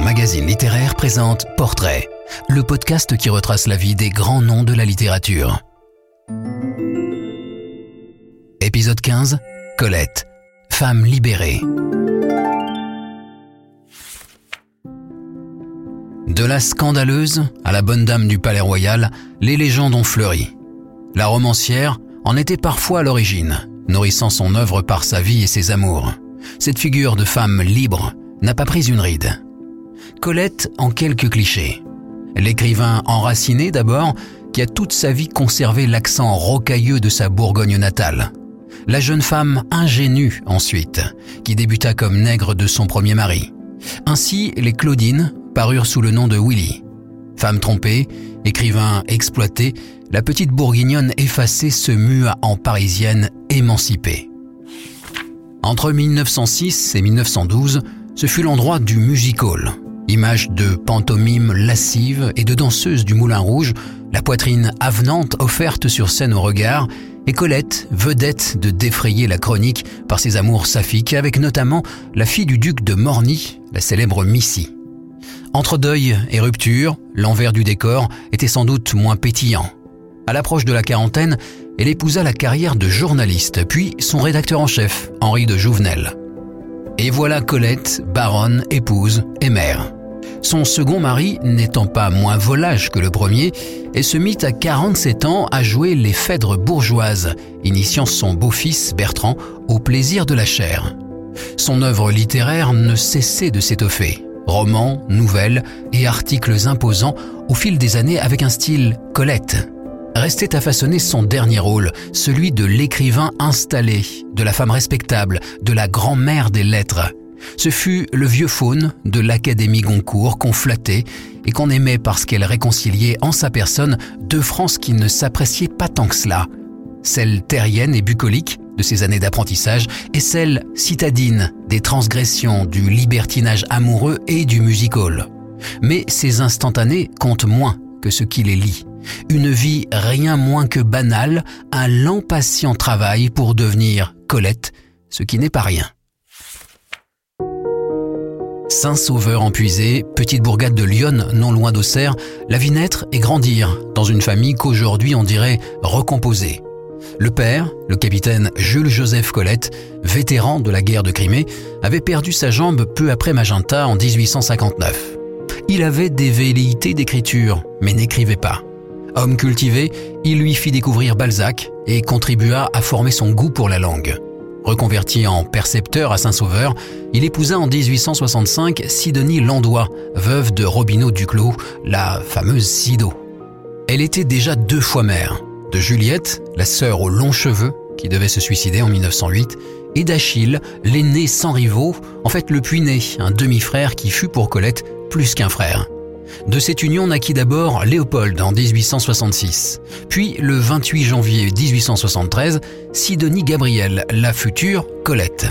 Magazine littéraire présente Portrait, le podcast qui retrace la vie des grands noms de la littérature. Épisode 15 Colette, femme libérée. De la scandaleuse à la bonne dame du palais royal, les légendes ont fleuri. La romancière en était parfois à l'origine, nourrissant son œuvre par sa vie et ses amours. Cette figure de femme libre n'a pas pris une ride. Colette en quelques clichés. L'écrivain enraciné d'abord, qui a toute sa vie conservé l'accent rocailleux de sa Bourgogne natale. La jeune femme ingénue ensuite, qui débuta comme nègre de son premier mari. Ainsi, les Claudines parurent sous le nom de Willy. Femme trompée, écrivain exploité, la petite bourguignonne effacée se mua en parisienne émancipée. Entre 1906 et 1912, ce fut l'endroit du music hall. Image de pantomime lascive et de danseuse du Moulin Rouge, la poitrine avenante offerte sur scène au regard, et Colette, vedette de défrayer la chronique par ses amours saphiques, avec notamment la fille du duc de Morny, la célèbre Missy. Entre deuil et rupture, l'envers du décor était sans doute moins pétillant. À l'approche de la quarantaine, elle épousa la carrière de journaliste, puis son rédacteur en chef, Henri de Jouvenel. Et voilà Colette, baronne, épouse et mère. Son second mari, n'étant pas moins volage que le premier, elle se mit à 47 ans à jouer les Phèdres bourgeoises, initiant son beau-fils Bertrand au plaisir de la chair. Son œuvre littéraire ne cessait de s'étoffer. Romans, nouvelles et articles imposants au fil des années avec un style Colette, restait à façonner son dernier rôle, celui de l'écrivain installé, de la femme respectable, de la grand-mère des lettres. Ce fut le vieux faune de l'Académie Goncourt qu'on flattait et qu'on aimait parce qu'elle réconciliait en sa personne deux France qui ne s'appréciaient pas tant que cela. Celle terrienne et bucolique de ses années d'apprentissage et celle citadine des transgressions, du libertinage amoureux et du music hall. Mais ces instantanés comptent moins que ce qui les lie. Une vie rien moins que banale, un lent patient travail pour devenir Colette, ce qui n'est pas rien. Saint-Sauveur empuisé, petite bourgade de Lyon, non loin d'Auxerre, la vie naître et grandir dans une famille qu'aujourd'hui on dirait recomposée. Le père, le capitaine Jules-Joseph Colette, vétéran de la guerre de Crimée, avait perdu sa jambe peu après Magenta en 1859. Il avait des velléités d'écriture, mais n'écrivait pas. Homme cultivé, il lui fit découvrir Balzac et contribua à former son goût pour la langue. Reconverti en percepteur à Saint-Sauveur, il épousa en 1865 Sidonie Landois, veuve de Robineau Duclos, la fameuse Sido. Elle était déjà deux fois mère, de Juliette, la sœur aux longs cheveux, qui devait se suicider en 1908, et d'Achille, l'aîné sans rivaux, en fait le puiné, un demi-frère qui fut pour Colette plus qu'un frère. De cette union naquit d'abord Léopold en 1866, puis le 28 janvier 1873, Sidonie Gabriel, la future Colette.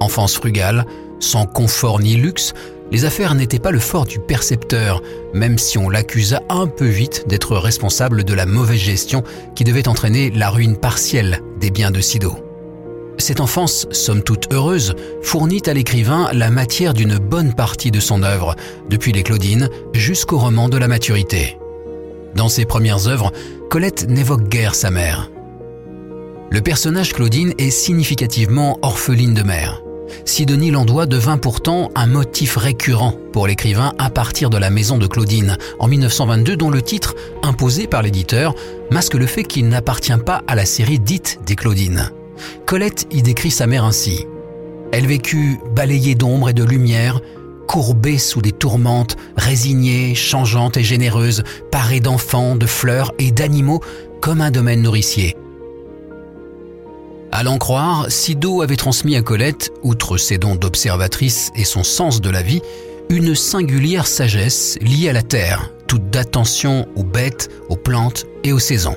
Enfance frugale, sans confort ni luxe, les affaires n'étaient pas le fort du percepteur, même si on l'accusa un peu vite d'être responsable de la mauvaise gestion qui devait entraîner la ruine partielle des biens de Sido. Cette enfance, somme toute heureuse, fournit à l'écrivain la matière d'une bonne partie de son œuvre, depuis les Claudines jusqu'au roman de la maturité. Dans ses premières œuvres, Colette n'évoque guère sa mère. Le personnage Claudine est significativement orpheline de mère. Sidonie Landois devint pourtant un motif récurrent pour l'écrivain à partir de la maison de Claudine en 1922 dont le titre, imposé par l'éditeur, masque le fait qu'il n'appartient pas à la série dite des Claudines. Colette y décrit sa mère ainsi. Elle vécut balayée d'ombre et de lumière, courbée sous des tourmentes, résignée, changeante et généreuse, parée d'enfants, de fleurs et d'animaux comme un domaine nourricier. À l'en croire, Sido avait transmis à Colette, outre ses dons d'observatrice et son sens de la vie, une singulière sagesse liée à la terre, toute d'attention aux bêtes, aux plantes et aux saisons.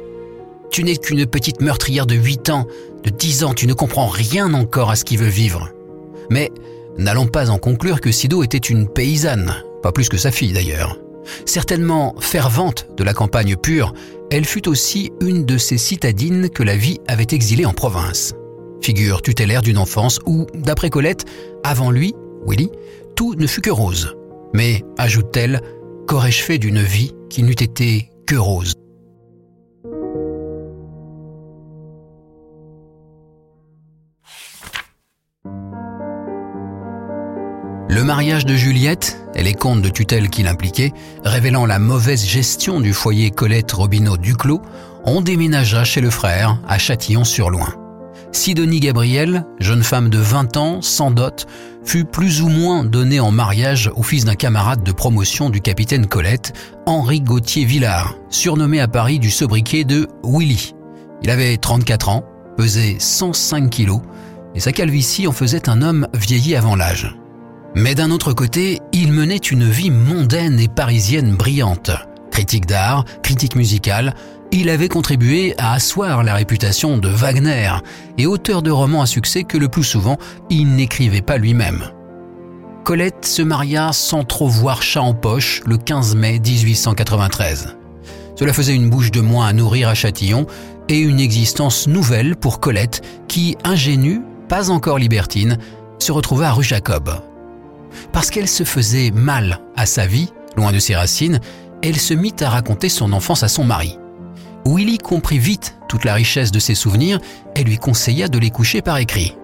Tu n'es qu'une petite meurtrière de 8 ans, de 10 ans, tu ne comprends rien encore à ce qui veut vivre. Mais n'allons pas en conclure que Sido était une paysanne, pas plus que sa fille d'ailleurs. Certainement fervente de la campagne pure, elle fut aussi une de ces citadines que la vie avait exilées en province. Figure tutélaire d'une enfance où, d'après Colette, avant lui, Willy, tout ne fut que rose. Mais, ajoute-t-elle, qu'aurais-je fait d'une vie qui n'eût été que rose? Le mariage de Juliette et les comptes de tutelle qui l'impliquaient, révélant la mauvaise gestion du foyer Colette Robineau Duclos, on déménagea chez le frère à Châtillon-sur-Loing. Sidonie Gabriel, jeune femme de 20 ans, sans dot, fut plus ou moins donnée en mariage au fils d'un camarade de promotion du capitaine Colette, Henri Gauthier Villard, surnommé à Paris du sobriquet de Willy. Il avait 34 ans, pesait 105 kilos, et sa calvitie en faisait un homme vieilli avant l'âge. Mais d'un autre côté, il menait une vie mondaine et parisienne brillante. Critique d'art, critique musicale, il avait contribué à asseoir la réputation de Wagner et auteur de romans à succès que le plus souvent il n'écrivait pas lui-même. Colette se maria sans trop voir chat en poche le 15 mai 1893. Cela faisait une bouche de moins à nourrir à Châtillon et une existence nouvelle pour Colette qui, ingénue, pas encore libertine, se retrouva à rue Jacob. Parce qu'elle se faisait mal à sa vie, loin de ses racines, elle se mit à raconter son enfance à son mari. Willy comprit vite toute la richesse de ses souvenirs et lui conseilla de les coucher par écrit.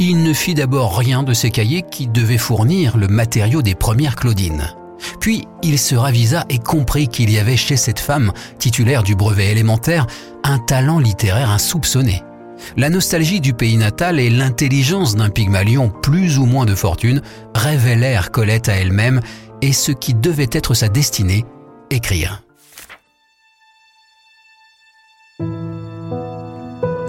Il ne fit d'abord rien de ses cahiers qui devaient fournir le matériau des premières Claudines. Puis il se ravisa et comprit qu'il y avait chez cette femme, titulaire du brevet élémentaire, un talent littéraire insoupçonné. La nostalgie du pays natal et l'intelligence d'un Pygmalion plus ou moins de fortune révélèrent Colette à elle-même et ce qui devait être sa destinée, écrire.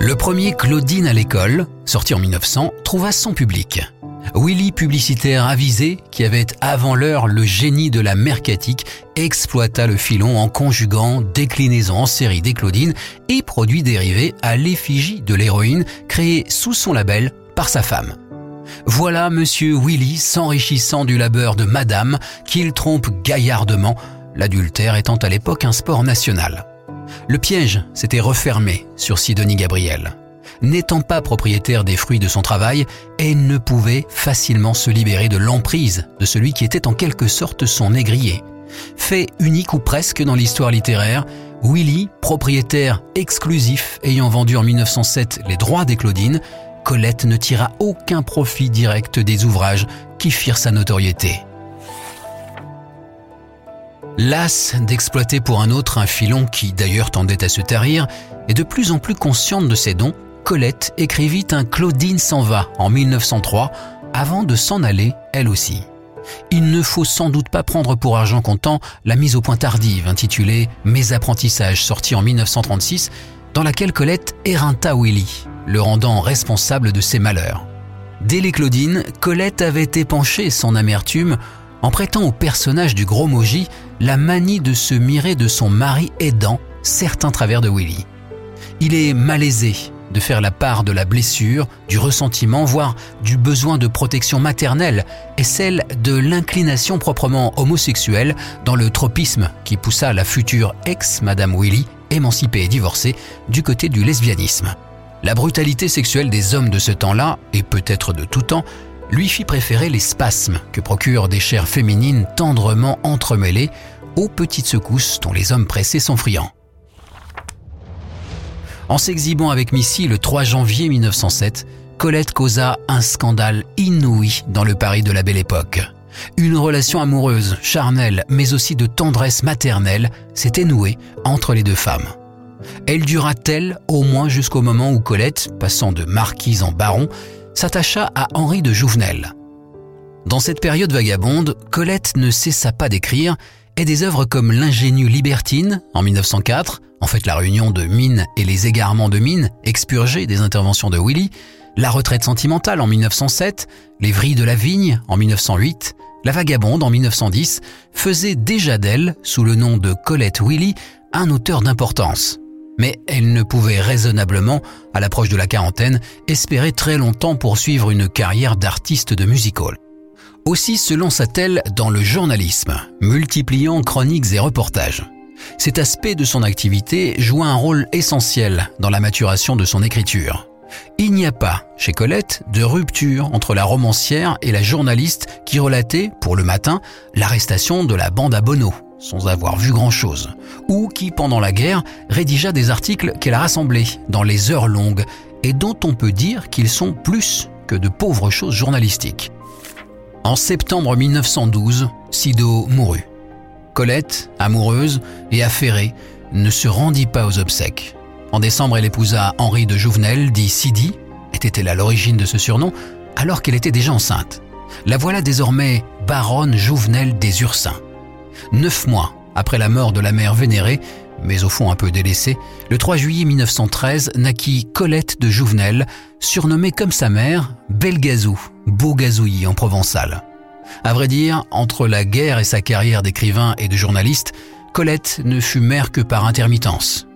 Le premier Claudine à l'école, sorti en 1900, trouva son public. Willy, publicitaire avisé, qui avait avant l'heure le génie de la mercatique, exploita le filon en conjuguant déclinaison en série des Claudines et produits dérivés à l'effigie de l'héroïne créée sous son label par sa femme. Voilà monsieur Willy s'enrichissant du labeur de madame qu'il trompe gaillardement, l'adultère étant à l'époque un sport national. Le piège s'était refermé sur Sidonie Gabriel. N'étant pas propriétaire des fruits de son travail, elle ne pouvait facilement se libérer de l'emprise de celui qui était en quelque sorte son négrier. Fait unique ou presque dans l'histoire littéraire, Willy, propriétaire exclusif ayant vendu en 1907 les droits des Claudines, Colette ne tira aucun profit direct des ouvrages qui firent sa notoriété. Lasse d'exploiter pour un autre un filon qui d'ailleurs tendait à se tarir, et de plus en plus consciente de ses dons, Colette écrivit un Claudine s'en va en 1903 avant de s'en aller elle aussi. Il ne faut sans doute pas prendre pour argent comptant la mise au point tardive intitulée Mes apprentissages sortie en 1936 dans laquelle Colette éreinta Willy, le rendant responsable de ses malheurs. Dès les Claudines, Colette avait épanché son amertume en prêtant au personnage du gros Moji la manie de se mirer de son mari aidant certains travers de Willy. Il est malaisé de faire la part de la blessure, du ressentiment, voire du besoin de protection maternelle et celle de l'inclination proprement homosexuelle dans le tropisme qui poussa la future ex-Madame Willy, émancipée et divorcée, du côté du lesbianisme. La brutalité sexuelle des hommes de ce temps-là, et peut-être de tout temps, lui fit préférer les spasmes que procurent des chairs féminines tendrement entremêlées aux petites secousses dont les hommes pressés sont friands. En s'exhibant avec Missy le 3 janvier 1907, Colette causa un scandale inouï dans le Paris de la Belle Époque. Une relation amoureuse, charnelle, mais aussi de tendresse maternelle s'était nouée entre les deux femmes. Elle dura-t-elle au moins jusqu'au moment où Colette, passant de marquise en baron, s'attacha à Henri de Jouvenel? Dans cette période vagabonde, Colette ne cessa pas d'écrire et des œuvres comme L'ingénue libertine en 1904, en fait la réunion de Mine et les égarements de Mine, expurgés des interventions de Willy, La retraite sentimentale en 1907, Les vrilles de la vigne en 1908, La vagabonde en 1910, faisaient déjà d'elle, sous le nom de Colette Willy, un auteur d'importance. Mais elle ne pouvait raisonnablement, à l'approche de la quarantaine, espérer très longtemps poursuivre une carrière d'artiste de music hall. Aussi se lança-t-elle dans le journalisme, multipliant chroniques et reportages. Cet aspect de son activité joua un rôle essentiel dans la maturation de son écriture. Il n'y a pas, chez Colette, de rupture entre la romancière et la journaliste qui relatait, pour le matin, l'arrestation de la bande à Bono, sans avoir vu grand-chose, ou qui, pendant la guerre, rédigea des articles qu'elle a rassemblés dans les heures longues et dont on peut dire qu'ils sont plus que de pauvres choses journalistiques. En septembre 1912, Sido mourut. Colette, amoureuse et affairée, ne se rendit pas aux obsèques. En décembre, elle épousa Henri de Jouvenel, dit Sidi, était-elle à l'origine de ce surnom, alors qu'elle était déjà enceinte. La voilà désormais baronne Jouvenel des Ursins. Neuf mois après la mort de la mère vénérée, mais au fond un peu délaissée, le 3 juillet 1913 naquit Colette de Jouvenel, surnommée comme sa mère Belgazou, beau gazouillis en provençal. À vrai dire, entre la guerre et sa carrière d'écrivain et de journaliste, Colette ne fut mère que par intermittence.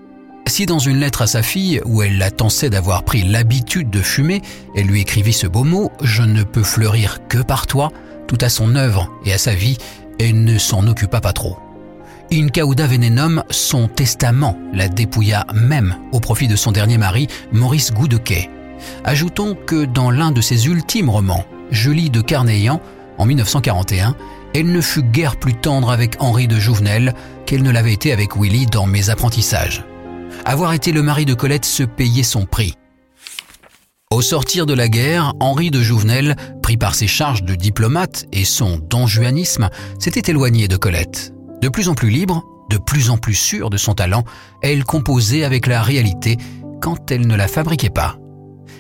Si dans une lettre à sa fille, où elle la tensait d'avoir pris l'habitude de fumer, elle lui écrivit ce beau mot ⁇ Je ne peux fleurir que par toi ⁇ tout à son œuvre et à sa vie, elle ne s'en occupa pas trop. In cauda venenum, son testament, la dépouilla même au profit de son dernier mari, Maurice Goudequet. Ajoutons que dans l'un de ses ultimes romans, Julie de Carneillan, en 1941, elle ne fut guère plus tendre avec Henri de Jouvenel qu'elle ne l'avait été avec Willy dans Mes apprentissages. Avoir été le mari de Colette se payait son prix. Au sortir de la guerre, Henri de Jouvenel, pris par ses charges de diplomate et son donjuanisme, s'était éloigné de Colette. De plus en plus libre, de plus en plus sûre de son talent, elle composait avec la réalité quand elle ne la fabriquait pas.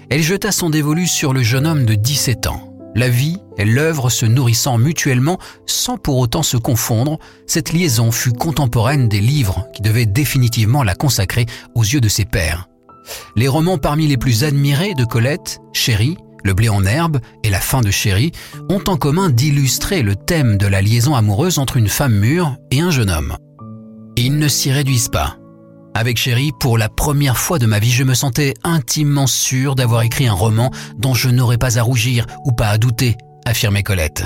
Elle jeta son dévolu sur le jeune homme de 17 ans. La vie et l'œuvre se nourrissant mutuellement sans pour autant se confondre, cette liaison fut contemporaine des livres qui devaient définitivement la consacrer aux yeux de ses pairs. Les romans parmi les plus admirés de Colette, Chérie, Le blé en herbe et La fin de Chérie ont en commun d'illustrer le thème de la liaison amoureuse entre une femme mûre et un jeune homme. Ils ne s'y réduisent pas. Avec Chérie, pour la première fois de ma vie, je me sentais intimement sûr d'avoir écrit un roman dont je n'aurais pas à rougir ou pas à douter, affirmait Colette.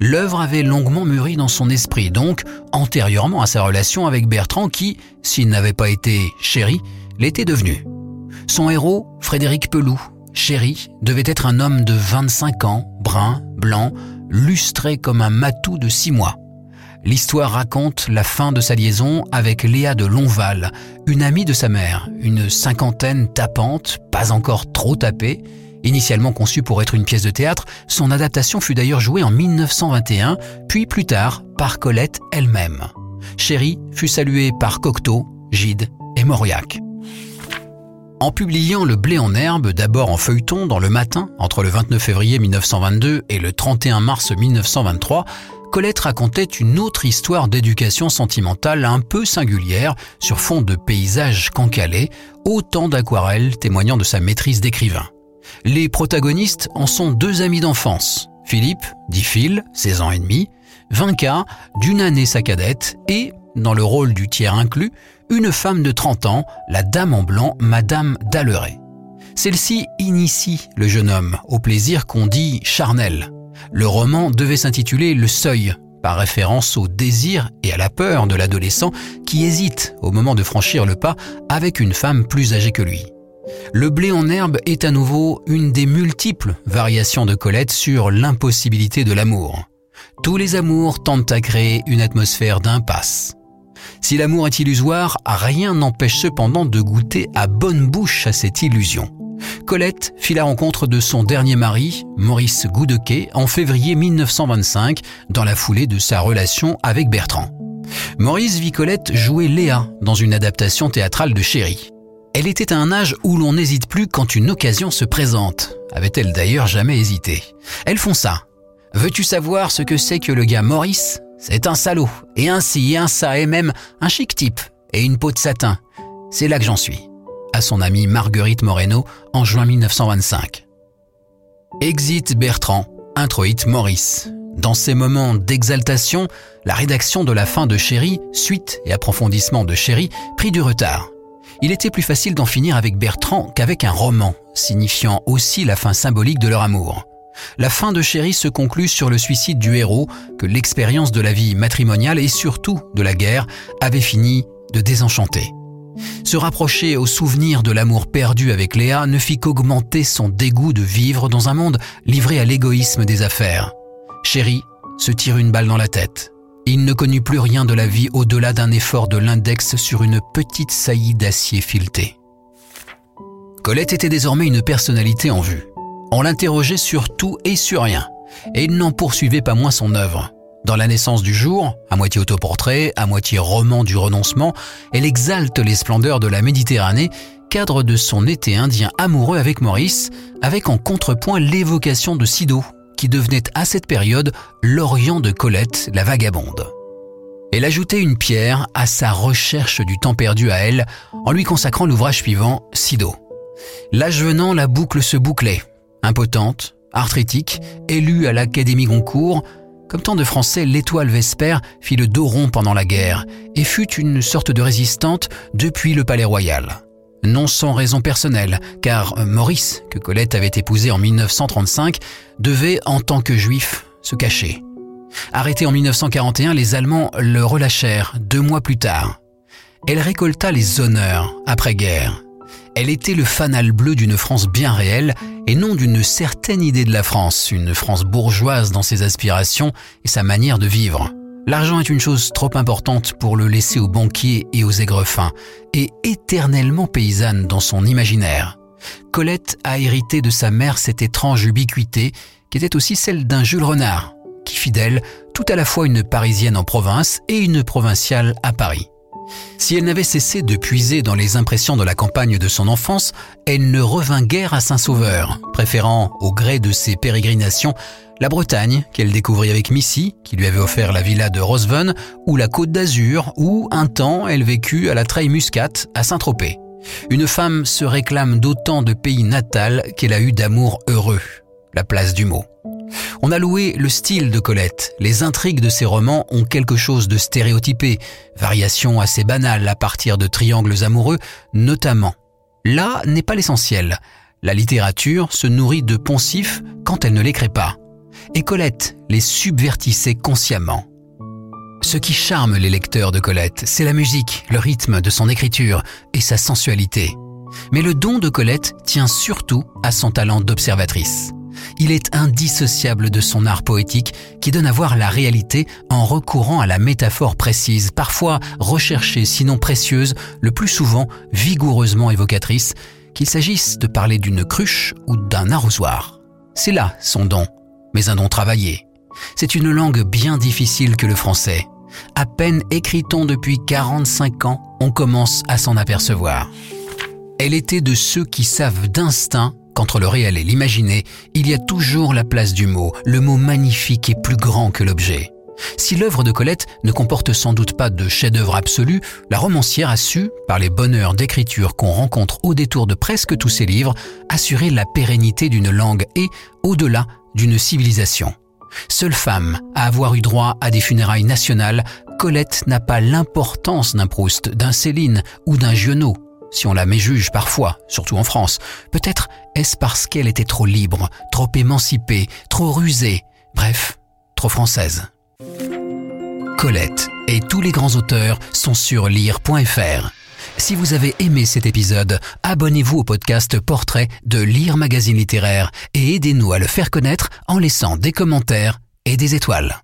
L'œuvre avait longuement mûri dans son esprit, donc antérieurement à sa relation avec Bertrand qui, s'il n'avait pas été Chérie, l'était devenu. Son héros, Frédéric Peloux, Chéri, devait être un homme de 25 ans, brun, blanc, lustré comme un matou de six mois. L'histoire raconte la fin de sa liaison avec Léa de Lonval, une amie de sa mère, une cinquantaine tapante, pas encore trop tapée. Initialement conçue pour être une pièce de théâtre, son adaptation fut d'ailleurs jouée en 1921, puis plus tard par Colette elle-même. Chéri fut saluée par Cocteau, Gide et Mauriac. En publiant Le blé en herbe, d'abord en feuilleton dans le matin, entre le 29 février 1922 et le 31 mars 1923, Colette racontait une autre histoire d'éducation sentimentale un peu singulière sur fond de paysages cancalés, autant d'aquarelles témoignant de sa maîtrise d'écrivain. Les protagonistes en sont deux amis d'enfance, Philippe, dit Phil, 16 ans et demi, Vinca, d'une année sa cadette, et, dans le rôle du tiers inclus, une femme de 30 ans, la dame en blanc, Madame Dalleret. Celle-ci initie le jeune homme au plaisir qu'on dit charnel, le roman devait s'intituler Le Seuil, par référence au désir et à la peur de l'adolescent qui hésite au moment de franchir le pas avec une femme plus âgée que lui. Le blé en herbe est à nouveau une des multiples variations de Colette sur l'impossibilité de l'amour. Tous les amours tentent à créer une atmosphère d'impasse. Si l'amour est illusoire, rien n'empêche cependant de goûter à bonne bouche à cette illusion. Colette fit la rencontre de son dernier mari, Maurice Goudequet, en février 1925, dans la foulée de sa relation avec Bertrand. Maurice vit Colette jouer Léa dans une adaptation théâtrale de Chéri. Elle était à un âge où l'on n'hésite plus quand une occasion se présente. Avait-elle d'ailleurs jamais hésité Elles font ça. Veux-tu savoir ce que c'est que le gars Maurice? C'est un salaud, et un ci et un ça, et même un chic type, et une peau de satin. C'est là que j'en suis à son amie Marguerite Moreno en juin 1925. Exit Bertrand, introïte Maurice. Dans ces moments d'exaltation, la rédaction de la fin de Chéri, suite et approfondissement de Chéri, prit du retard. Il était plus facile d'en finir avec Bertrand qu'avec un roman, signifiant aussi la fin symbolique de leur amour. La fin de Chéri se conclut sur le suicide du héros que l'expérience de la vie matrimoniale et surtout de la guerre avait fini de désenchanter. Se rapprocher au souvenir de l'amour perdu avec Léa ne fit qu'augmenter son dégoût de vivre dans un monde livré à l'égoïsme des affaires. Chéri se tire une balle dans la tête. Il ne connut plus rien de la vie au-delà d'un effort de l'index sur une petite saillie d'acier fileté. Colette était désormais une personnalité en vue. On l'interrogeait sur tout et sur rien, et il n'en poursuivait pas moins son œuvre. Dans La naissance du jour, à moitié autoportrait, à moitié roman du renoncement, elle exalte les splendeurs de la Méditerranée, cadre de son été indien amoureux avec Maurice, avec en contrepoint l'évocation de Sido, qui devenait à cette période l'Orient de Colette, la vagabonde. Elle ajoutait une pierre à sa recherche du temps perdu à elle en lui consacrant l'ouvrage suivant, Sido. L'âge venant, la boucle se bouclait. Impotente, arthritique, élue à l'Académie Goncourt, comme tant de Français, l'étoile Vesper fit le dos rond pendant la guerre et fut une sorte de résistante depuis le palais royal. Non sans raison personnelle, car Maurice, que Colette avait épousé en 1935, devait, en tant que juif, se cacher. Arrêté en 1941, les Allemands le relâchèrent deux mois plus tard. Elle récolta les honneurs après-guerre. Elle était le fanal bleu d'une France bien réelle et non d'une certaine idée de la France, une France bourgeoise dans ses aspirations et sa manière de vivre. L'argent est une chose trop importante pour le laisser aux banquiers et aux aigrefins, et éternellement paysanne dans son imaginaire. Colette a hérité de sa mère cette étrange ubiquité qui était aussi celle d'un Jules Renard, qui fit d'elle tout à la fois une Parisienne en province et une provinciale à Paris. Si elle n'avait cessé de puiser dans les impressions de la campagne de son enfance, elle ne revint guère à Saint-Sauveur, préférant, au gré de ses pérégrinations, la Bretagne, qu'elle découvrit avec Missy, qui lui avait offert la villa de Roseven, ou la Côte d'Azur, où, un temps, elle vécut à la Treille Muscat, à Saint-Tropez. Une femme se réclame d'autant de pays natal qu'elle a eu d'amour heureux, la place du mot. On a loué le style de Colette. Les intrigues de ses romans ont quelque chose de stéréotypé, variations assez banales à partir de triangles amoureux, notamment. Là n'est pas l'essentiel. La littérature se nourrit de poncifs quand elle ne les crée pas. Et Colette les subvertissait consciemment. Ce qui charme les lecteurs de Colette, c'est la musique, le rythme de son écriture et sa sensualité. Mais le don de Colette tient surtout à son talent d'observatrice il est indissociable de son art poétique qui donne à voir la réalité en recourant à la métaphore précise, parfois recherchée sinon précieuse, le plus souvent vigoureusement évocatrice, qu'il s'agisse de parler d'une cruche ou d'un arrosoir. C'est là son don, mais un don travaillé. C'est une langue bien difficile que le français. À peine écrit-on depuis 45 ans, on commence à s'en apercevoir. Elle était de ceux qui savent d'instinct qu'entre le réel et l'imaginé, il y a toujours la place du mot, le mot magnifique est plus grand que l'objet. Si l'œuvre de Colette ne comporte sans doute pas de chef-d'œuvre absolu, la romancière a su, par les bonheurs d'écriture qu'on rencontre au détour de presque tous ses livres, assurer la pérennité d'une langue et, au-delà, d'une civilisation. Seule femme à avoir eu droit à des funérailles nationales, Colette n'a pas l'importance d'un Proust, d'un Céline ou d'un Giono si on la méjuge parfois, surtout en France. Peut-être est-ce parce qu'elle était trop libre, trop émancipée, trop rusée, bref, trop française? Colette et tous les grands auteurs sont sur lire.fr. Si vous avez aimé cet épisode, abonnez-vous au podcast Portrait de Lire Magazine Littéraire et aidez-nous à le faire connaître en laissant des commentaires et des étoiles.